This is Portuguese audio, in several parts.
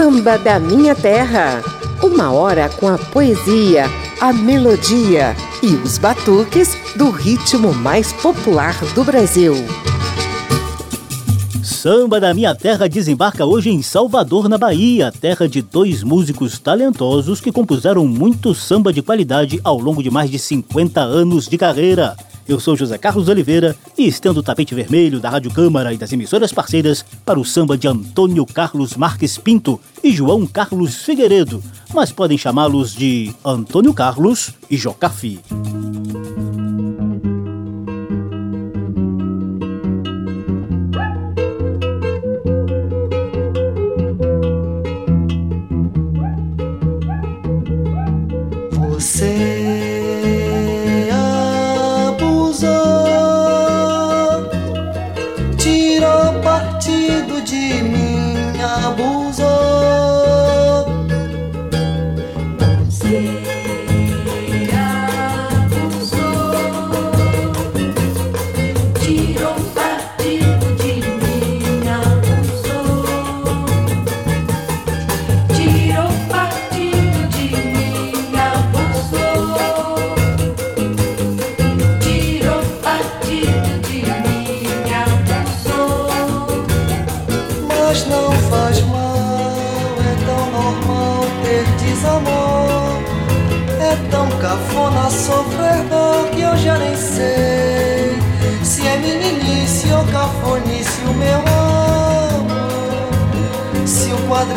Samba da Minha Terra. Uma hora com a poesia, a melodia e os batuques do ritmo mais popular do Brasil. Samba da Minha Terra desembarca hoje em Salvador, na Bahia, terra de dois músicos talentosos que compuseram muito samba de qualidade ao longo de mais de 50 anos de carreira. Eu sou José Carlos Oliveira e estendo o tapete vermelho da Rádio Câmara e das emissoras parceiras para o samba de Antônio Carlos Marques Pinto e João Carlos Figueiredo, mas podem chamá-los de Antônio Carlos e Jocafi.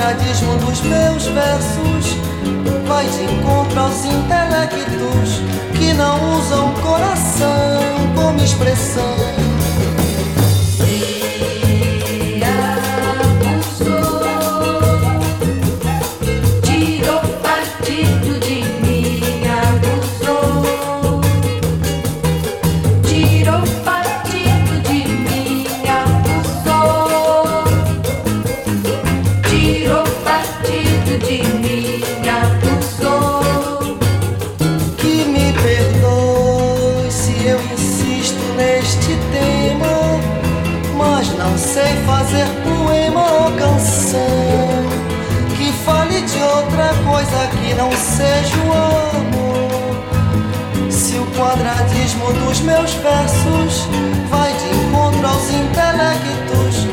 Quadradismo dos meus versos vai de encontro aos intelectos que não usam coração como expressão. Meus versos vai de encontro aos intelectos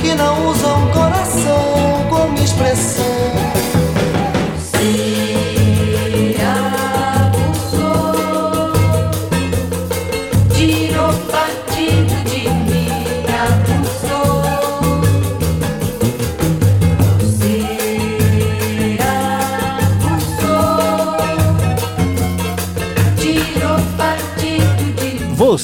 que não usam coração como expressão.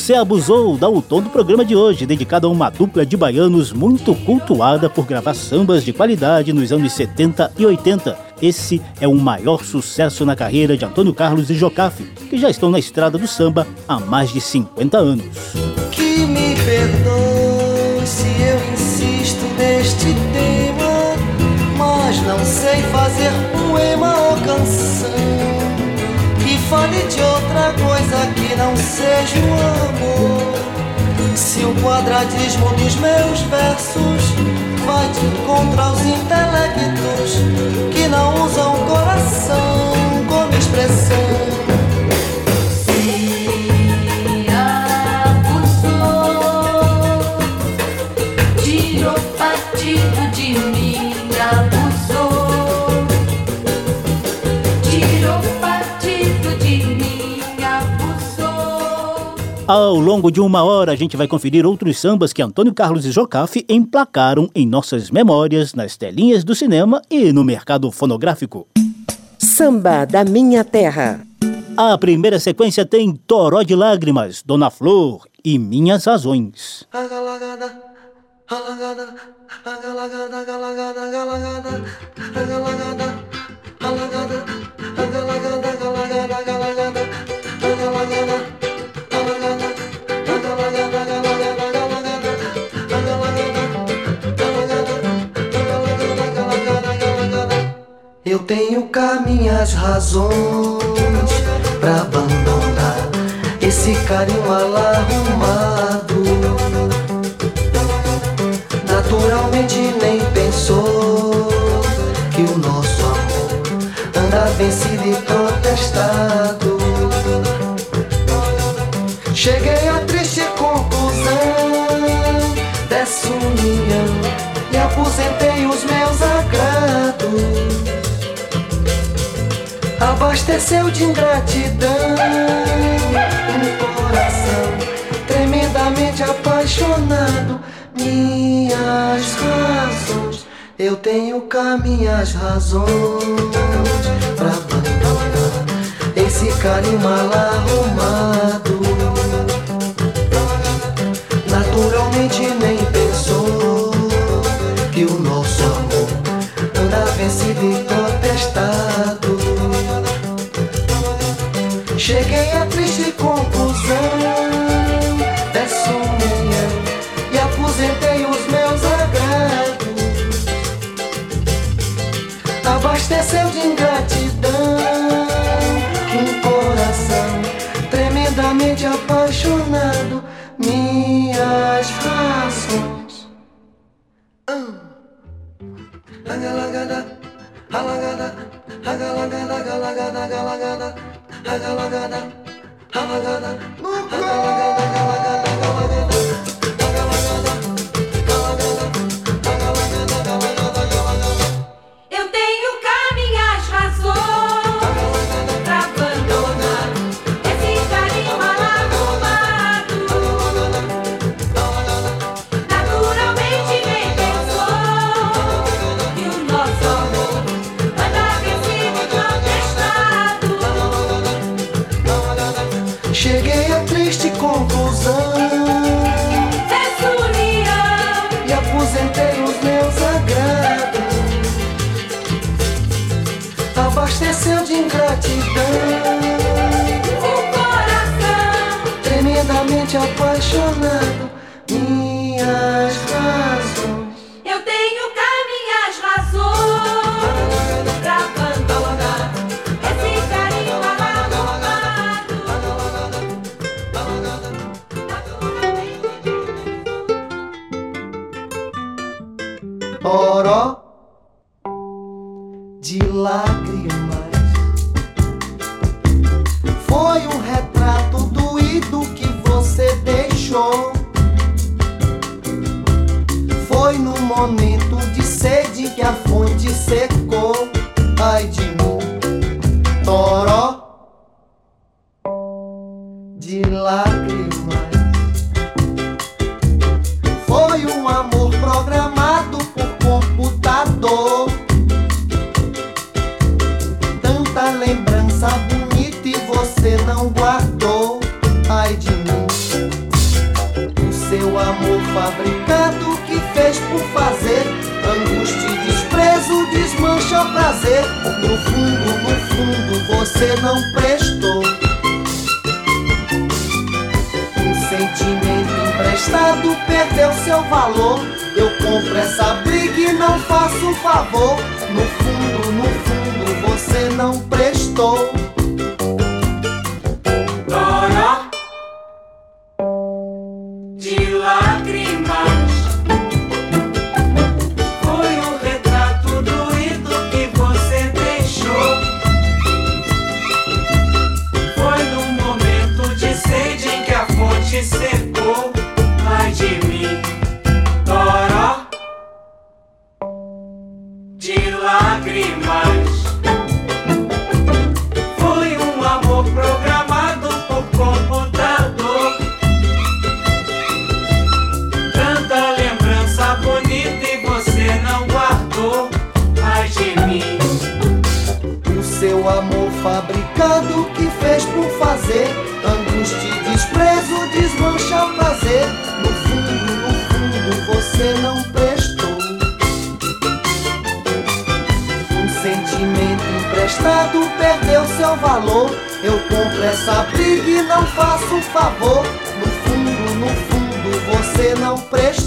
Você abusou, dá o tom do programa de hoje, dedicado a uma dupla de baianos muito cultuada por gravar sambas de qualidade nos anos 70 e 80. Esse é o maior sucesso na carreira de Antônio Carlos e Jocafe, que já estão na estrada do samba há mais de 50 anos. Que me perdoe se eu insisto neste tema, mas não sei fazer poema ou canção fale de outra coisa que não seja amor. Se o quadradismo dos meus versos vai de encontro aos intelectos que não usam coração como expressão. Ao longo de uma hora, a gente vai conferir outros sambas que Antônio Carlos e Jocafe emplacaram em nossas memórias, nas telinhas do cinema e no mercado fonográfico. Samba da Minha Terra. A primeira sequência tem Toró de Lágrimas, Dona Flor e Minhas Razões. Eu tenho cá minhas razões pra abandonar esse carinho alarmado. Naturalmente nem pensou que o nosso amor anda vencido. abasteceu de ingratidão um coração tremendamente apaixonado. Minhas razões, eu tenho cá minhas razões pra abandonar esse carinho mal arrumado. valor. Eu compro essa briga e não faço favor. No fundo, no fundo, você não presta.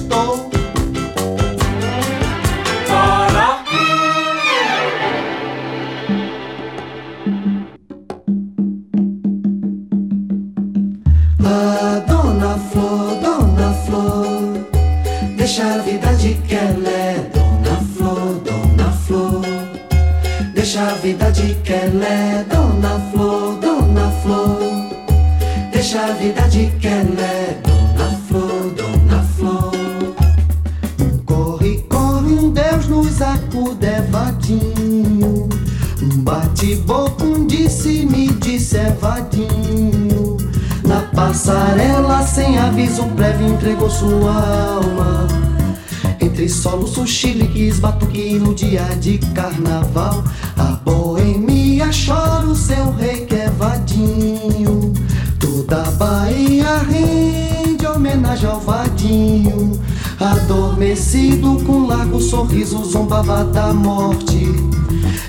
Com largo sorriso, zombava da morte.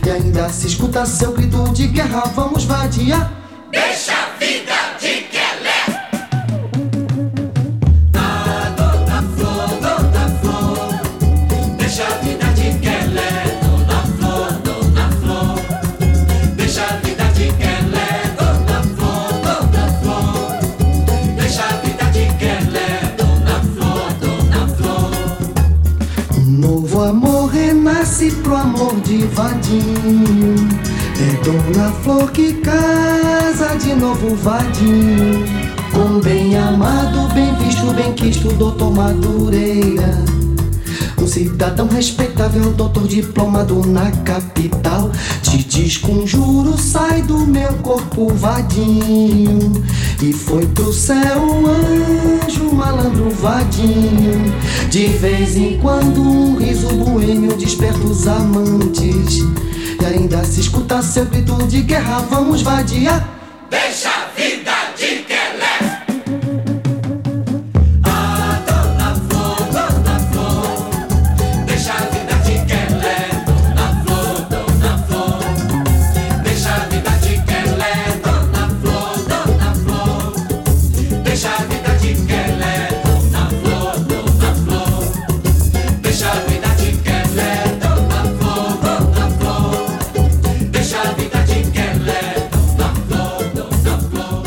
E ainda se escuta seu grito de guerra, vamos vadiar. Vadinho. Com bem amado, bem visto, bem quisto, doutor Madureira. Um cidadão respeitável, doutor diplomado na capital. Te desconjuro, sai do meu corpo vadinho. E foi pro céu um anjo malandro vadinho. De vez em quando um riso boêmio desperta os amantes. E ainda se escuta seu grito de guerra, vamos vadiar. Deixa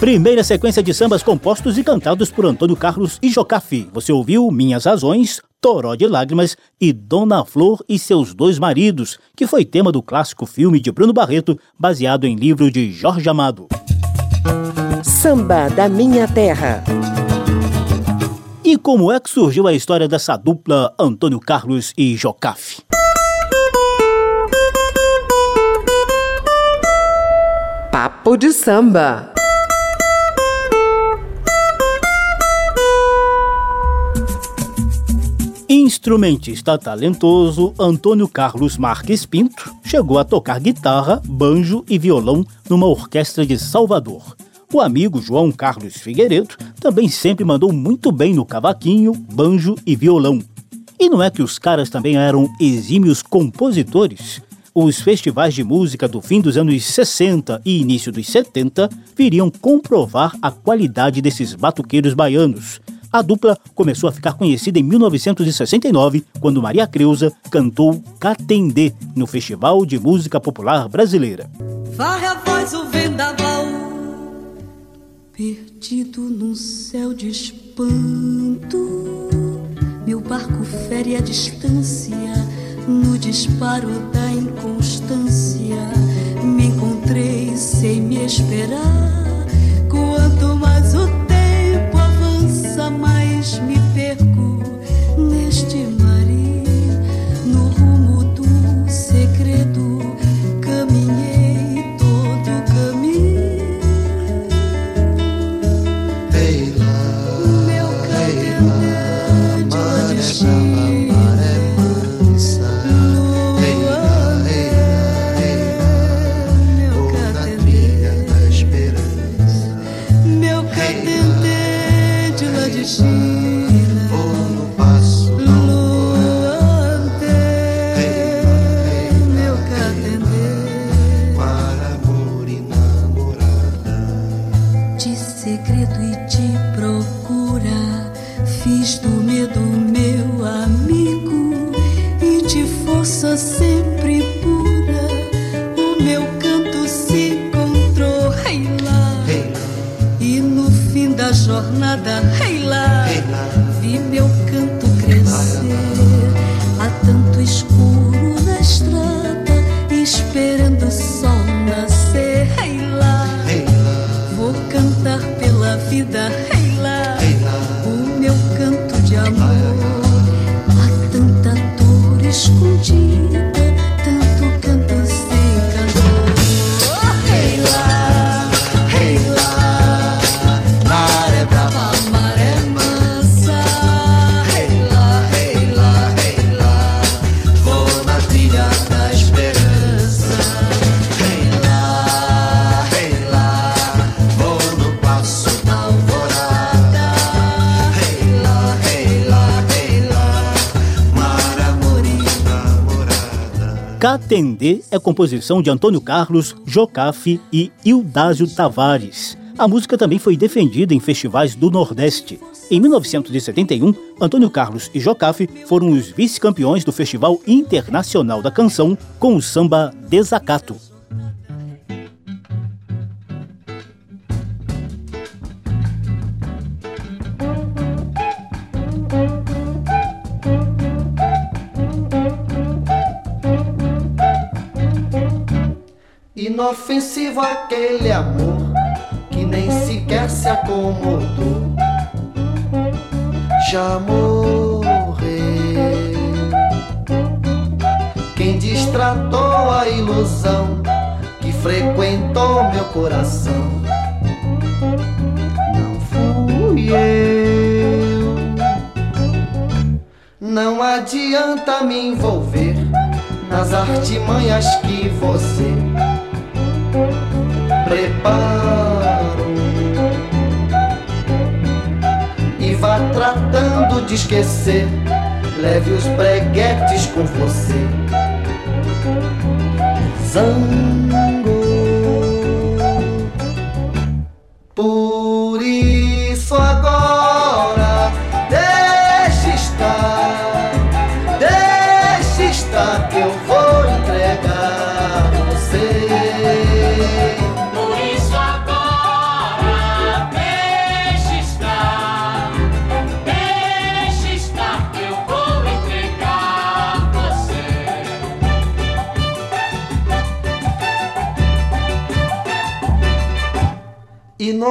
Primeira sequência de sambas compostos e cantados por Antônio Carlos e Jocafi. Você ouviu Minhas Razões, Toró de Lágrimas e Dona Flor e seus dois maridos, que foi tema do clássico filme de Bruno Barreto, baseado em livro de Jorge Amado. Samba da Minha Terra. E como é que surgiu a história dessa dupla Antônio Carlos e Jocafi? Papo de samba. Instrumentista talentoso, Antônio Carlos Marques Pinto chegou a tocar guitarra, banjo e violão numa orquestra de Salvador. O amigo João Carlos Figueiredo também sempre mandou muito bem no cavaquinho, banjo e violão. E não é que os caras também eram exímios compositores? Os festivais de música do fim dos anos 60 e início dos 70 viriam comprovar a qualidade desses batuqueiros baianos. A dupla começou a ficar conhecida em 1969, quando Maria Creuza cantou Catendê no Festival de Música Popular Brasileira. Varre a voz o vendaval, perdido num céu de espanto. Meu barco fere a distância, no disparo da inconstância. Me encontrei sem me esperar. Quanto mais o mais me perco neste maria. Composição de Antônio Carlos, Jocafe e Ildásio Tavares. A música também foi defendida em festivais do Nordeste. Em 1971, Antônio Carlos e Jocafe foram os vice-campeões do Festival Internacional da Canção com o samba Desacato. Inofensivo aquele amor que nem sequer se acomodou. Já morreu. Quem distratou a ilusão que frequentou meu coração. Não fui eu. Não adianta me envolver nas artimanhas que você preparo e vá tratando de esquecer. Leve os breguetes com você. Zango. Por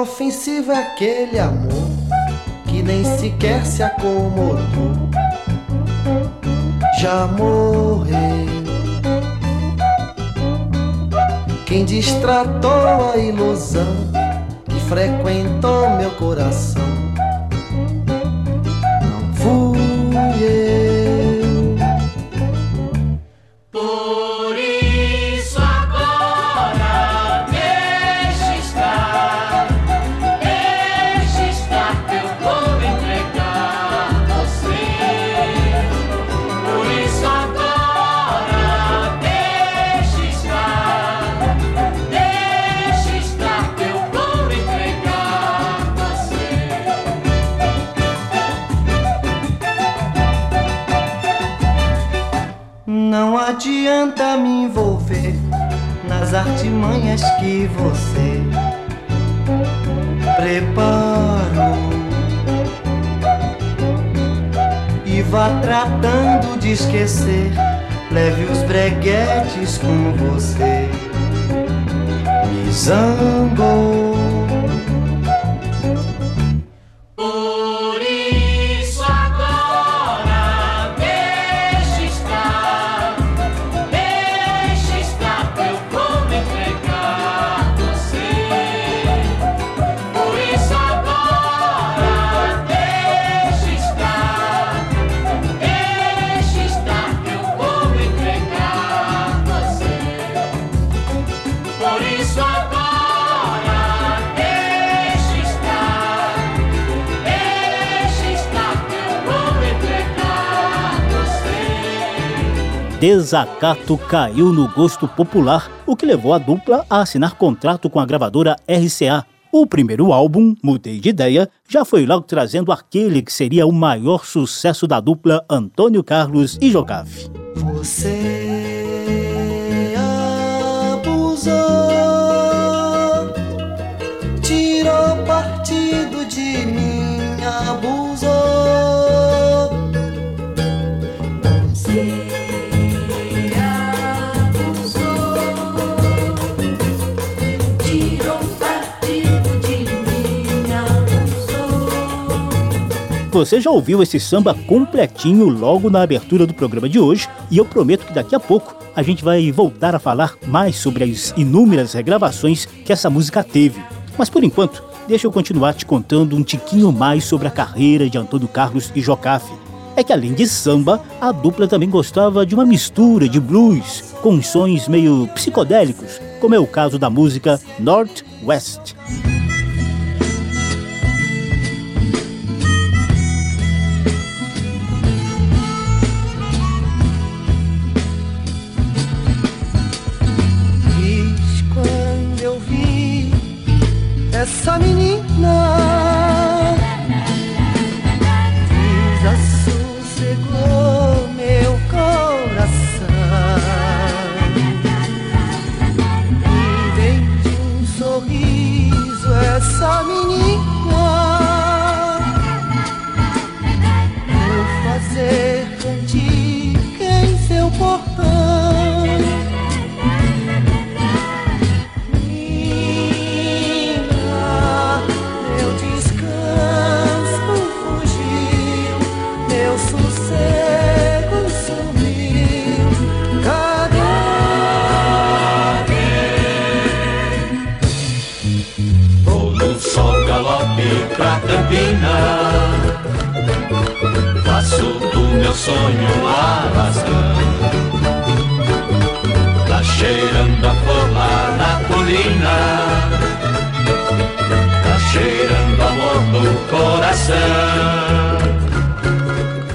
Inofensivo é aquele amor que nem sequer se acomodou. Já morreu. Quem distratou a ilusão que frequentou meu coração. Que você preparou. E vá tratando de esquecer. Leve os breguetes com você. Me zangou. Desacato caiu no gosto popular, o que levou a dupla a assinar contrato com a gravadora RCA. O primeiro álbum, Mudei de Ideia, já foi logo trazendo aquele que seria o maior sucesso da dupla Antônio Carlos e Jocafe. Você Você já ouviu esse samba completinho logo na abertura do programa de hoje e eu prometo que daqui a pouco a gente vai voltar a falar mais sobre as inúmeras regravações que essa música teve. Mas por enquanto, deixa eu continuar te contando um tiquinho mais sobre a carreira de Antônio Carlos e Jocafe. É que além de samba, a dupla também gostava de uma mistura de blues com sons meio psicodélicos, como é o caso da música North West.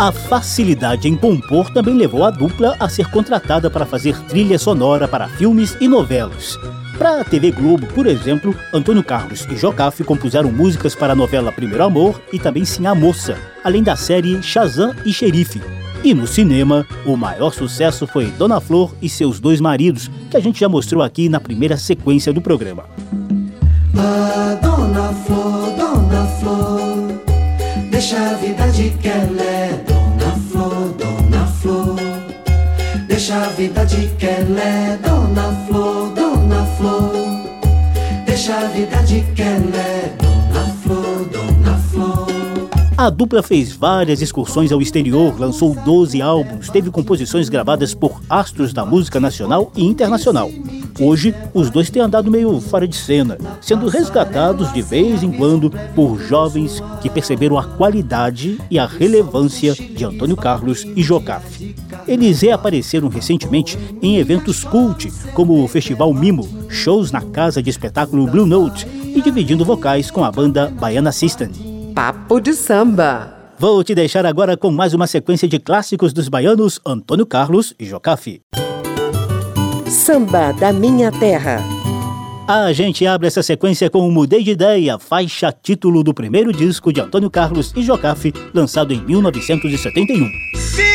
A facilidade em compor também levou a dupla a ser contratada para fazer trilha sonora para filmes e novelas. Para a TV Globo, por exemplo, Antônio Carlos e Jocafe compuseram músicas para a novela Primeiro Amor e também Sim a Moça, além da série Shazam e Xerife. E no cinema, o maior sucesso foi Dona Flor e seus dois maridos, que a gente já mostrou aqui na primeira sequência do programa. Ah, Dona Flor, Dona Flor, deixa a vida de que ela é Dona Flor, Dona Flor, deixa a vida de que ela é Dona Flor, Dona flor. Deixa a vida de é flor, dona flor. A dupla fez várias excursões ao exterior, lançou 12 álbuns, teve composições gravadas por astros da música nacional e internacional. Hoje, os dois têm andado meio fora de cena, sendo resgatados de vez em quando por jovens que perceberam a qualidade e a relevância de Antônio Carlos e Jocafe. Eles reapareceram recentemente em eventos cult, como o Festival Mimo, shows na casa de espetáculo Blue Note e dividindo vocais com a banda Baiana System. Papo de samba! Vou te deixar agora com mais uma sequência de clássicos dos baianos Antônio Carlos e Jocafe. Samba da Minha Terra. A gente abre essa sequência com o Mudei de Ideia, faixa título do primeiro disco de Antônio Carlos e Jocafe, lançado em 1971. de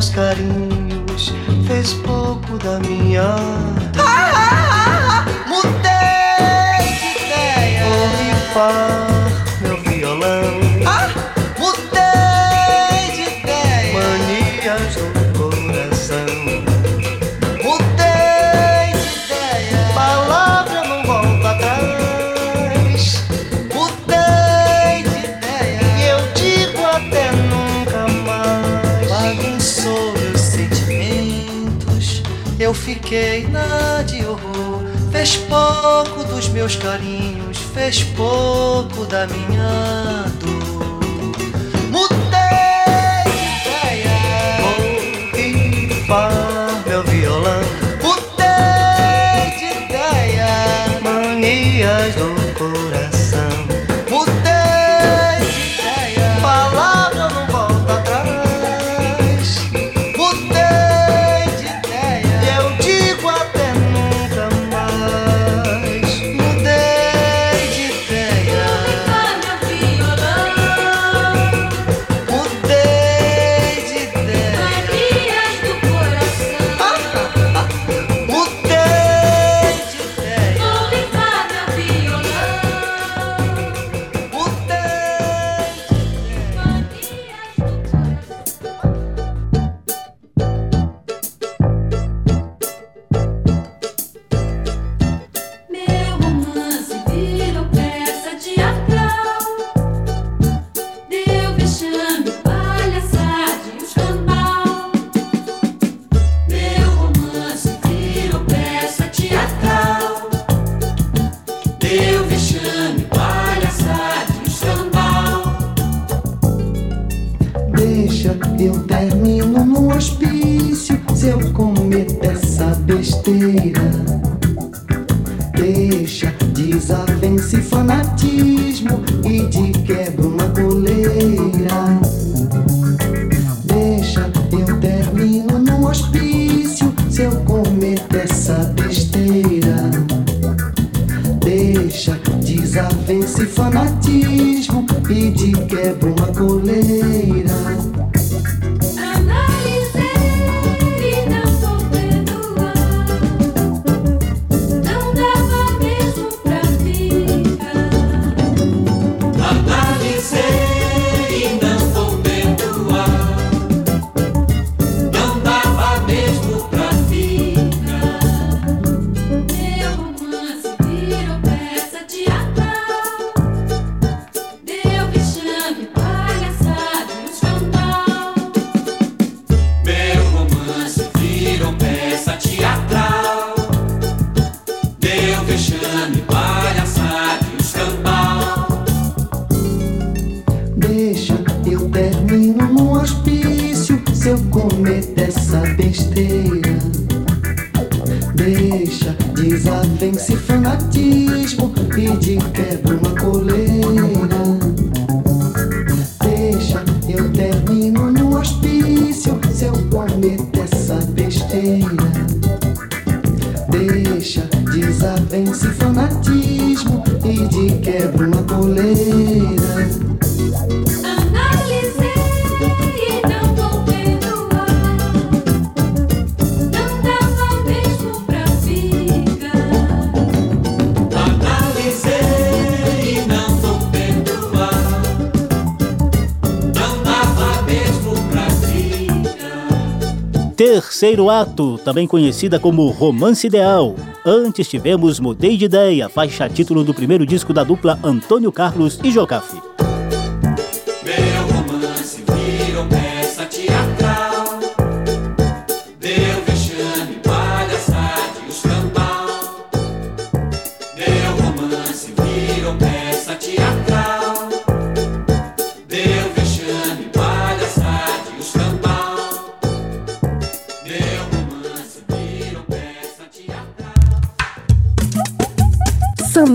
meus carinhos, Fez pouco dos meus carinhos, fez pouco da minha terceiro ato, também conhecida como Romance Ideal. Antes tivemos Mudei de Ideia, faixa título do primeiro disco da dupla Antônio Carlos e Jocafe.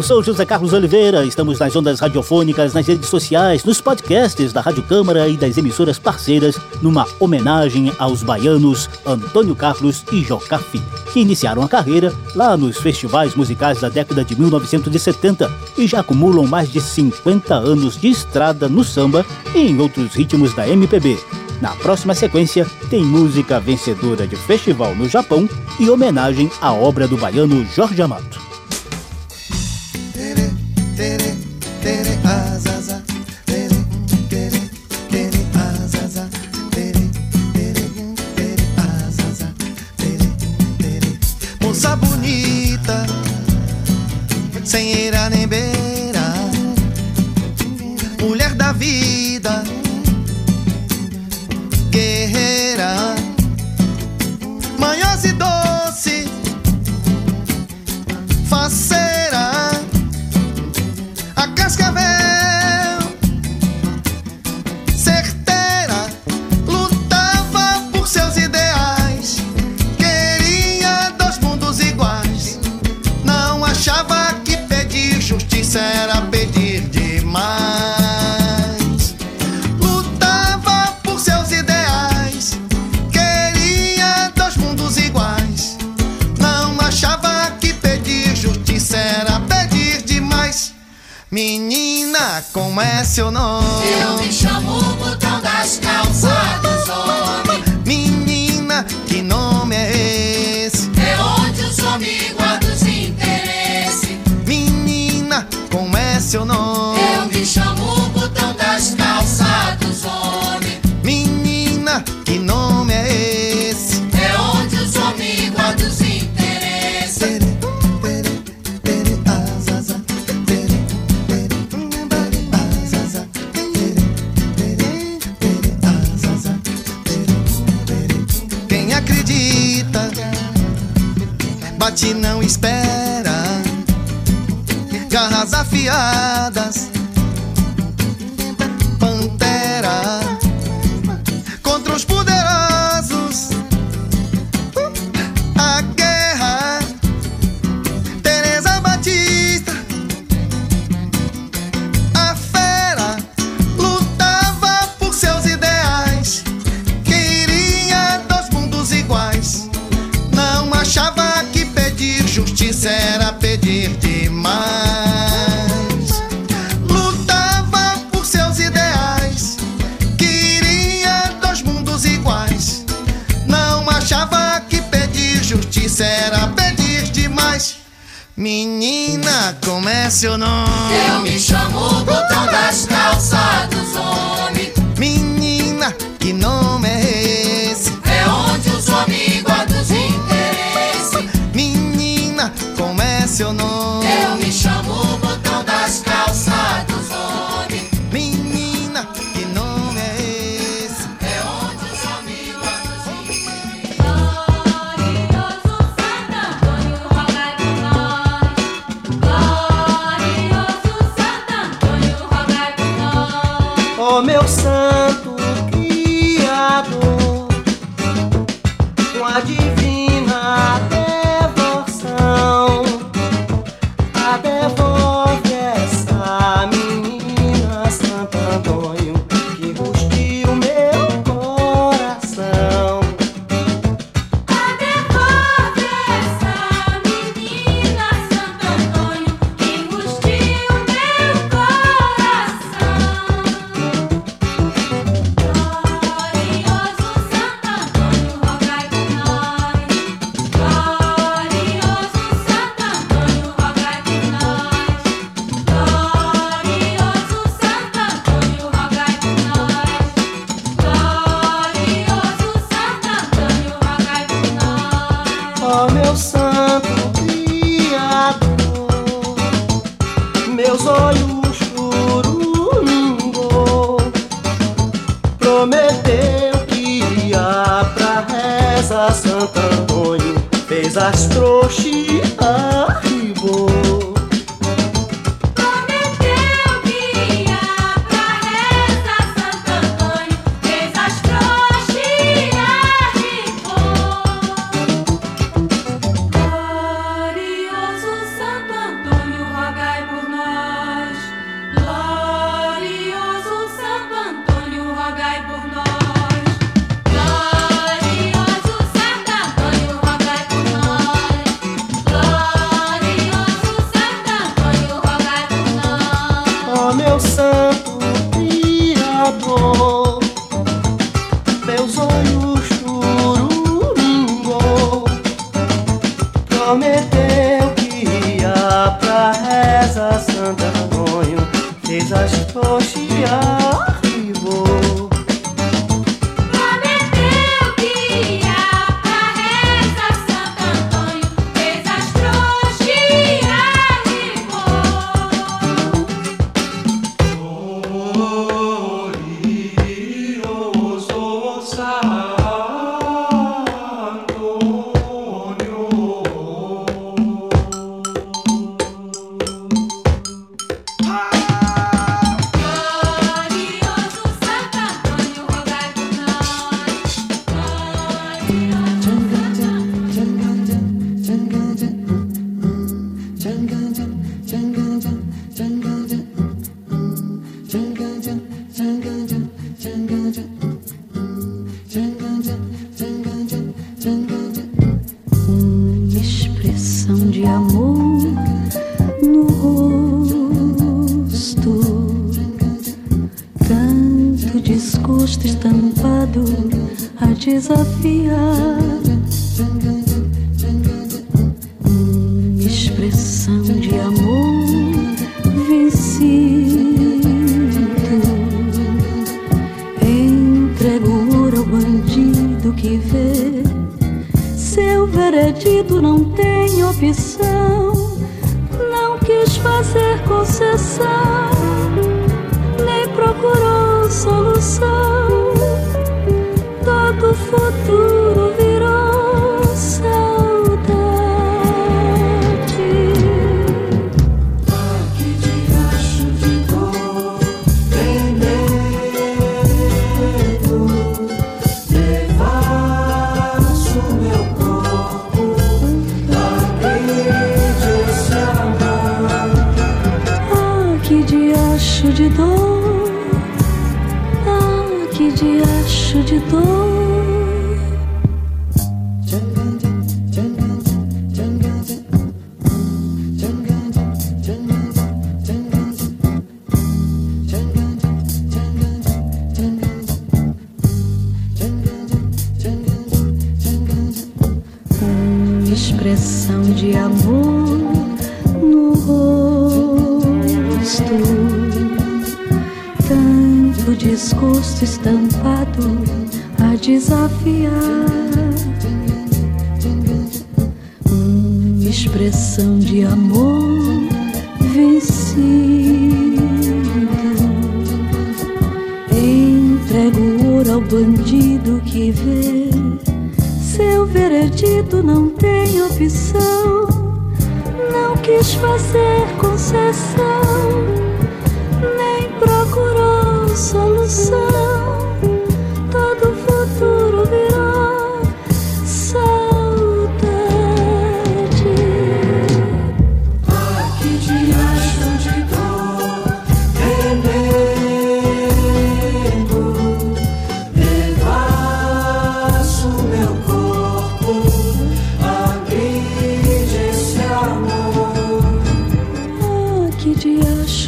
Eu sou José Carlos Oliveira, estamos nas ondas radiofônicas, nas redes sociais, nos podcasts da Rádio Câmara e das emissoras parceiras, numa homenagem aos baianos Antônio Carlos e Jocafi, que iniciaram a carreira lá nos festivais musicais da década de 1970 e já acumulam mais de 50 anos de estrada no samba e em outros ritmos da MPB. Na próxima sequência, tem música vencedora de festival no Japão e homenagem à obra do baiano Jorge Amato.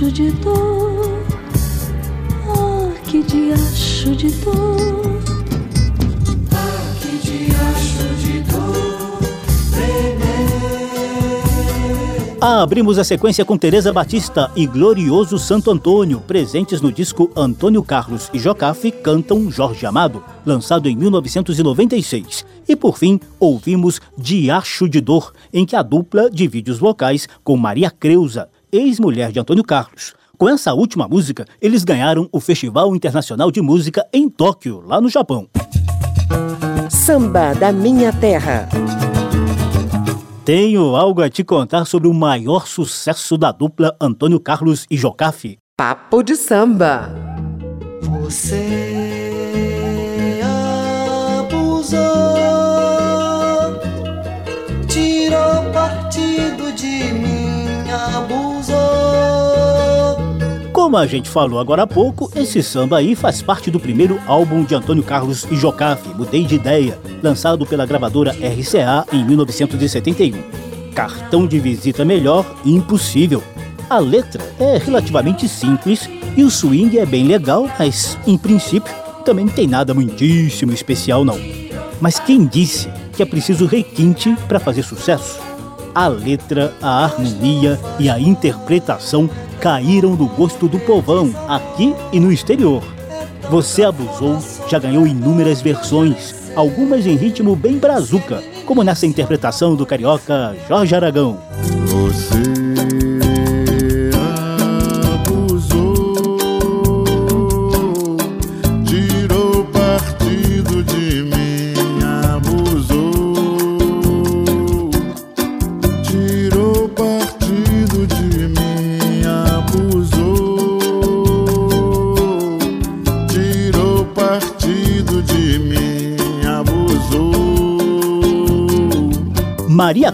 Diacho de dor. Ah, que diacho de dor. Ah, que diacho de dor. Abrimos a sequência com Teresa Batista e Glorioso Santo Antônio, presentes no disco Antônio Carlos e Jocafe Cantam Jorge Amado, lançado em 1996. E por fim, ouvimos Diacho de Dor, em que a dupla divide os vocais com Maria Creuza, ex-mulher de Antônio Carlos. Com essa última música, eles ganharam o Festival Internacional de Música em Tóquio, lá no Japão. Samba da Minha Terra. Tenho algo a te contar sobre o maior sucesso da dupla Antônio Carlos e Jocafe. Papo de samba. Você Como a gente falou agora há pouco, esse samba aí faz parte do primeiro álbum de Antônio Carlos e Jocafe, Mudei de Ideia, lançado pela gravadora RCA em 1971. Cartão de visita melhor, impossível. A letra é relativamente simples e o swing é bem legal, mas, em princípio, também não tem nada muitíssimo especial não. Mas quem disse que é preciso requinte para fazer sucesso? A letra, a harmonia e a interpretação caíram no gosto do povão, aqui e no exterior. Você Abusou já ganhou inúmeras versões, algumas em ritmo bem brazuca, como nessa interpretação do carioca Jorge Aragão. Você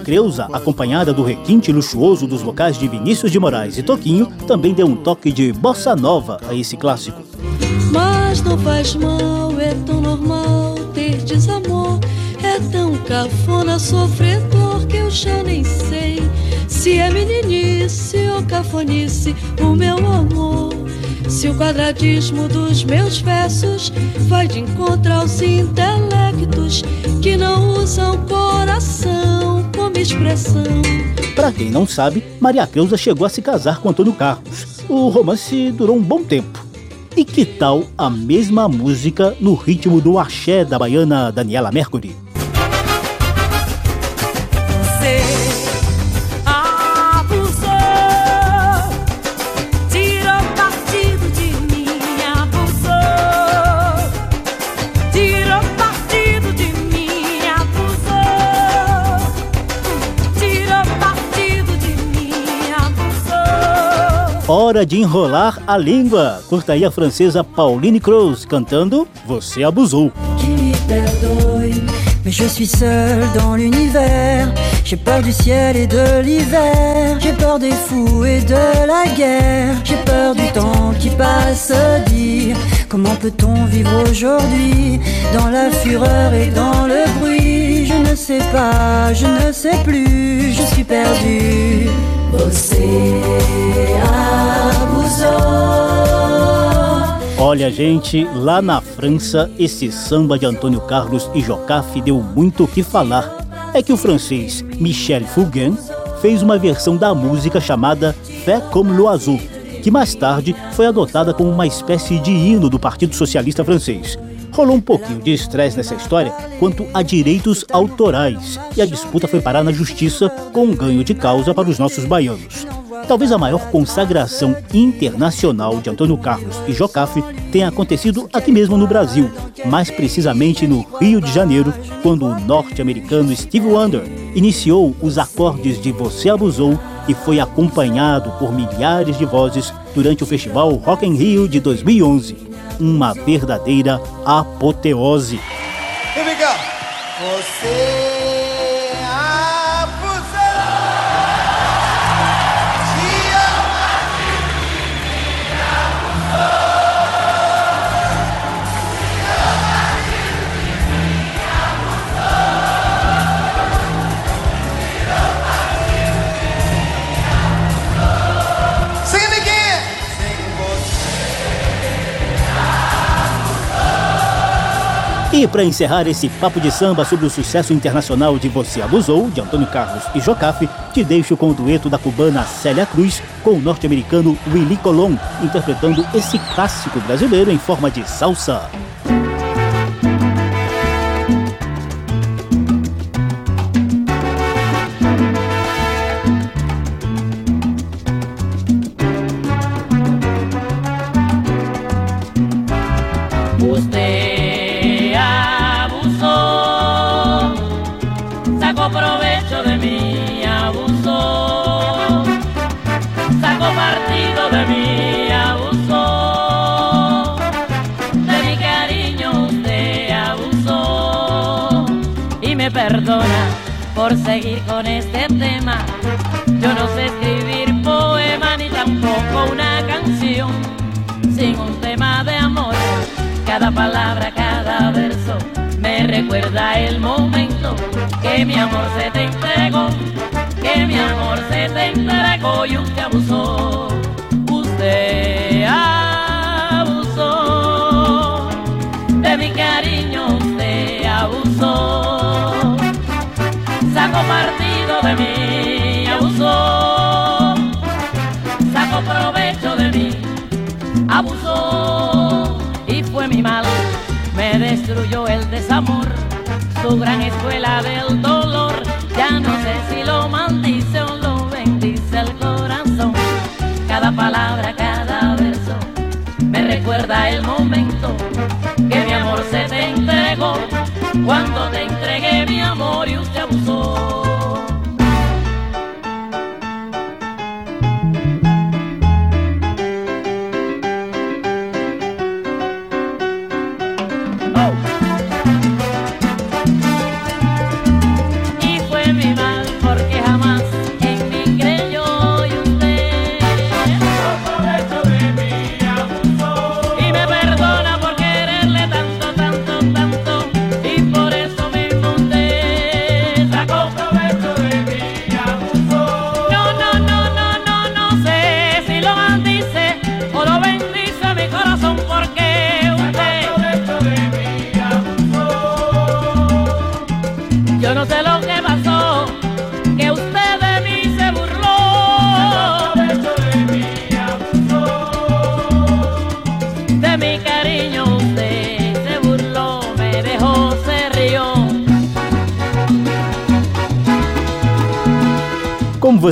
Creuza, acompanhada do requinte luxuoso dos vocais de Vinícius de Moraes e Toquinho, também deu um toque de bossa nova a esse clássico. Mas não faz mal, é tão normal ter desamor. É tão cafona sofredor que eu já nem sei se é meninice ou cafonice o meu amor. Se o quadradismo dos meus versos vai de encontro aos intelectos que não usam coração como expressão. Pra quem não sabe, Maria Creuza chegou a se casar com Antônio Carlos. O romance durou um bom tempo. E que tal a mesma música no ritmo do axé da baiana Daniela Mercury? Hora de enrolar a língua. Curta aí a francesa Pauline Cruz cantando Você Abusou. perdonne. Mais je suis seul dans l'univers. J'ai peur du ciel et de l'hiver. J'ai peur des fous et de la guerre. J'ai peur du temps qui passe dire Comment peut-on vivre aujourd'hui dans la fureur et dans le bruit? Je ne sais pas, je ne sais plus, je suis perdu. Você abusou. Olha, gente, lá na França, esse samba de Antônio Carlos e Jocafe deu muito o que falar. É que o francês Michel Fugain fez uma versão da música chamada Fait comme l'oiseau, que mais tarde foi adotada como uma espécie de hino do Partido Socialista Francês. Rolou um pouquinho de estresse nessa história quanto a direitos autorais, e a disputa foi parar na justiça com um ganho de causa para os nossos baianos. Talvez a maior consagração internacional de Antônio Carlos e Jocafe tenha acontecido aqui mesmo no Brasil, mais precisamente no Rio de Janeiro, quando o norte-americano Steve Wonder iniciou os acordes de Você Abusou e foi acompanhado por milhares de vozes durante o festival Rock in Rio de 2011. Uma verdadeira apoteose. Você E para encerrar esse papo de samba sobre o sucesso internacional de Você Abusou, de Antônio Carlos e Jocafe, te deixo com o dueto da cubana Célia Cruz com o norte-americano Willy Colon, interpretando esse clássico brasileiro em forma de salsa.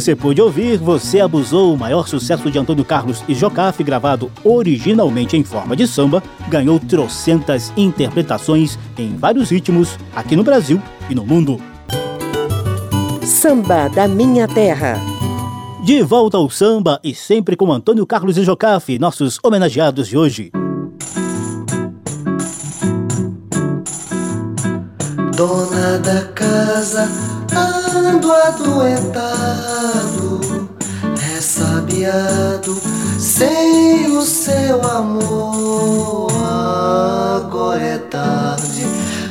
Você pôde ouvir, Você Abusou, o maior sucesso de Antônio Carlos e Jocafe, gravado originalmente em forma de samba, ganhou trocentas interpretações em vários ritmos aqui no Brasil e no mundo. Samba da Minha Terra. De volta ao samba e sempre com Antônio Carlos e Jocafe, nossos homenageados de hoje. Dona da casa ando adoentado, ressabiado, sem o seu amor. agora é tarde.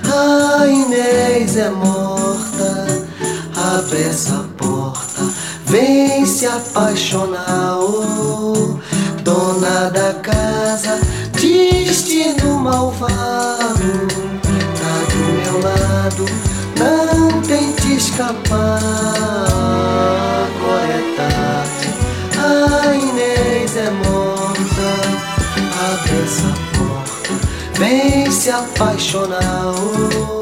A Inês é morta, abre essa porta, vem se apaixonar. Oh, dona da casa, destino malvado, tá do meu lado, escapar. Agora é tarde, a Inês é morta, abre essa vem se apaixonar.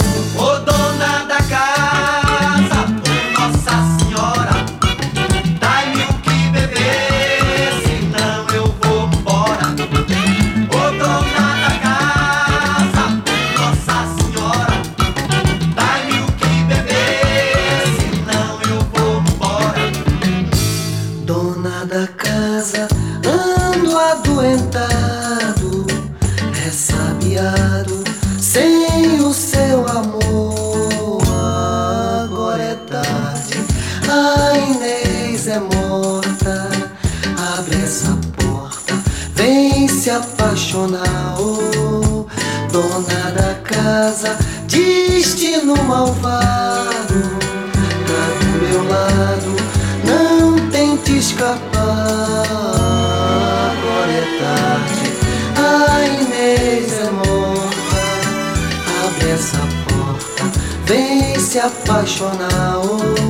Destino malvado. Tá do meu lado, não tente escapar. Agora é tarde, a Inês é morta essa porta, vem se apaixonar. Oh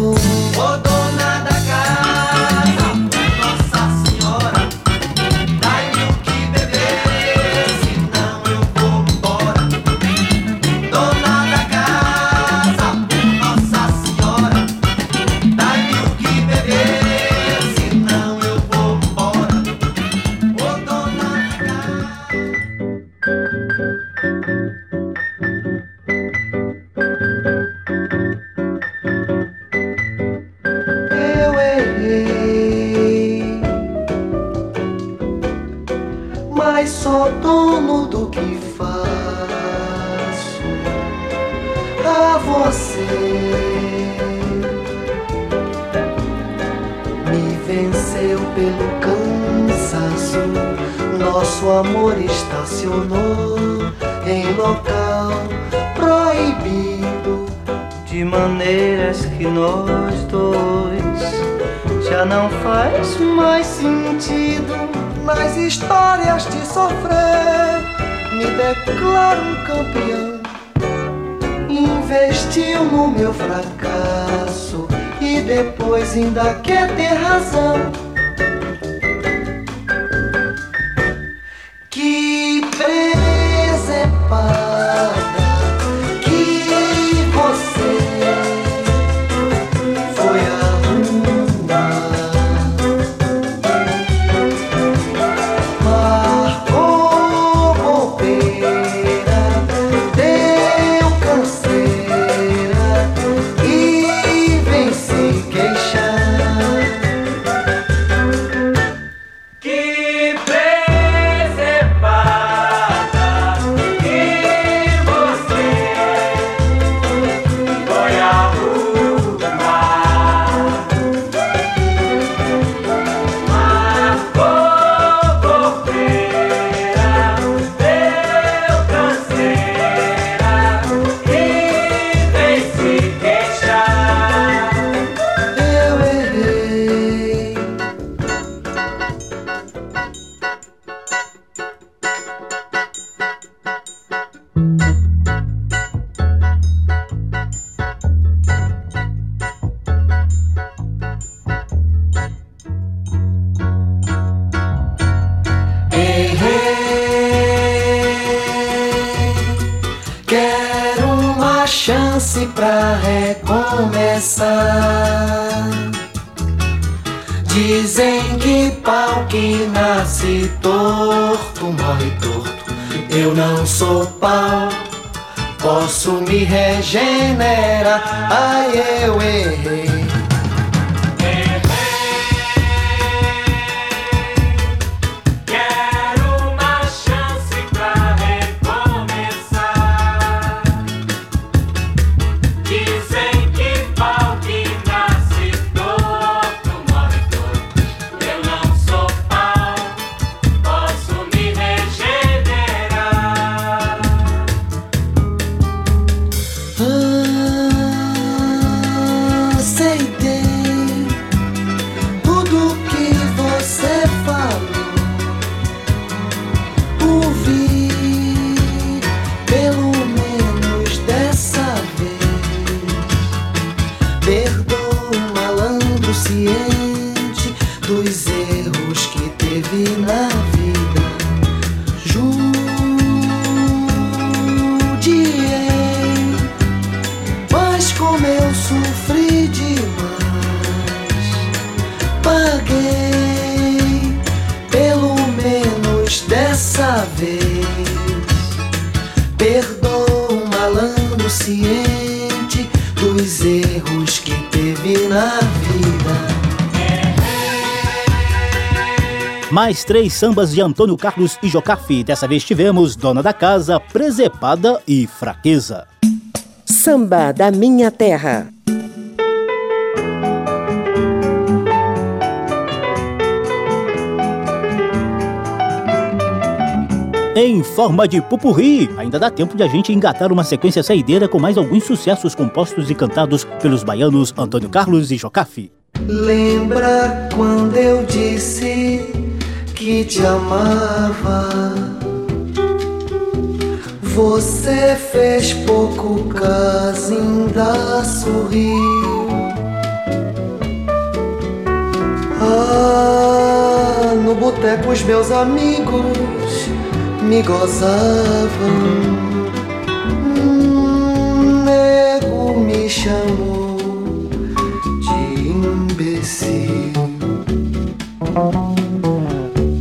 nosso amor estacionou em local proibido. De maneiras que nós dois já não faz mais sentido. Nas histórias de sofrer, me declaro campeão. Investiu no meu fracasso e depois ainda quer ter razão. chance pra recomeçar. Dizem que pau que nasce torto morre torto. Eu não sou pau, posso me regenerar. Ai, eu errei. Na vida. Mais três sambas de Antônio Carlos e Jocafe. Dessa vez tivemos Dona da Casa, Presepada e Fraqueza. Samba da Minha Terra. Em forma de pupurri, ainda dá tempo de a gente engatar uma sequência saideira com mais alguns sucessos compostos e cantados pelos baianos Antônio Carlos e Jocafe. Lembra quando eu disse que te amava? Você fez pouco caso, ainda sorriu. Ah, no boteco os meus amigos me gozavam. Um nego me chamou de imbecil.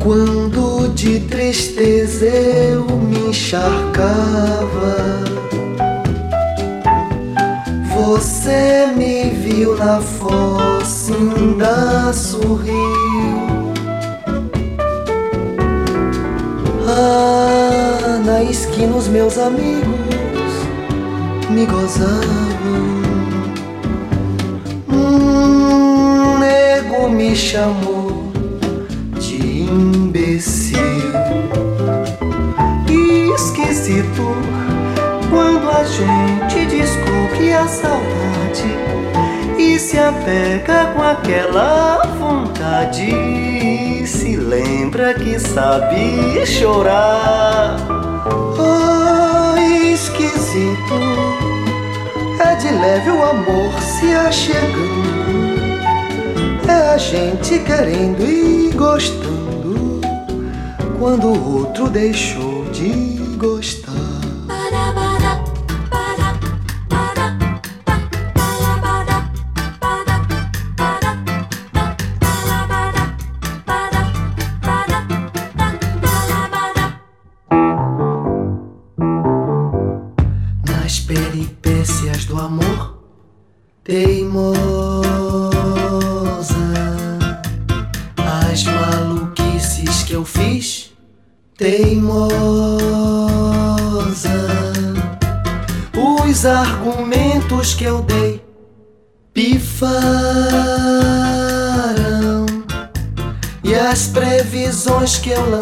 Quando de tristeza eu me encharcava, você me viu na fossa, ainda sorriu. Ah, na esquina os meus amigos me gozavam. Um nego me chamou de imbecil. Esquisito quando a gente descobre a saudade e se apega com aquela vontade. Lembra que sabe chorar. Ah, esquisito. É de leve o amor se achegando. É a gente querendo e gostando. Quando o outro deixou de gostar. skill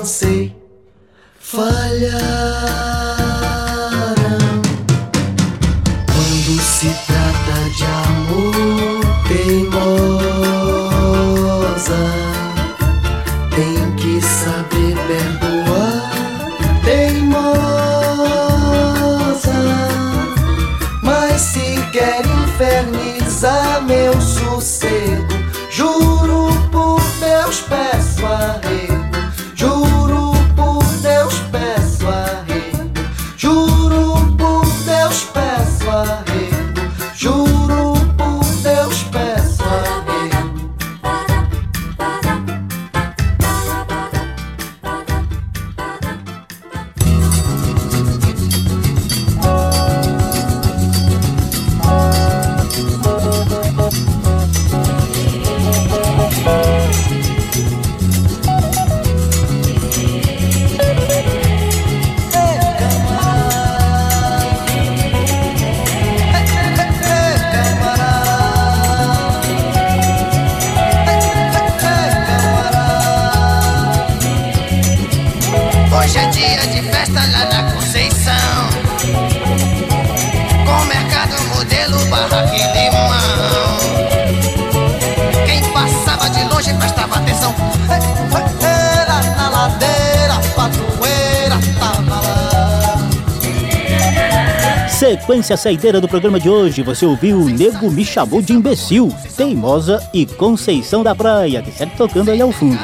Sequência saideira do programa de hoje, você ouviu o Nego Me Chamou de Imbecil, Teimosa e Conceição da Praia, que segue tocando aí ao fundo.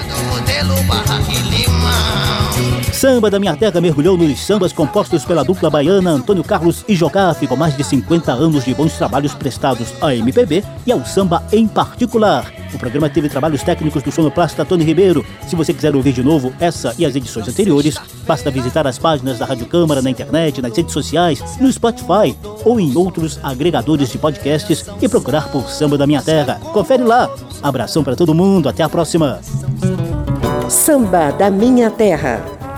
Samba da Minha Terra mergulhou nos sambas compostos pela dupla baiana Antônio Carlos e Jogafe, com mais de 50 anos de bons trabalhos prestados à MPB e ao samba em particular. O programa teve trabalhos técnicos do sonoplasta Tony Ribeiro. Se você quiser ouvir de novo essa e as edições anteriores, basta visitar as páginas da Rádio Câmara na internet, nas redes sociais, no Spotify ou em outros agregadores de podcasts e procurar por Samba da Minha Terra. Confere lá. Abração para todo mundo, até a próxima. Samba da Minha Terra.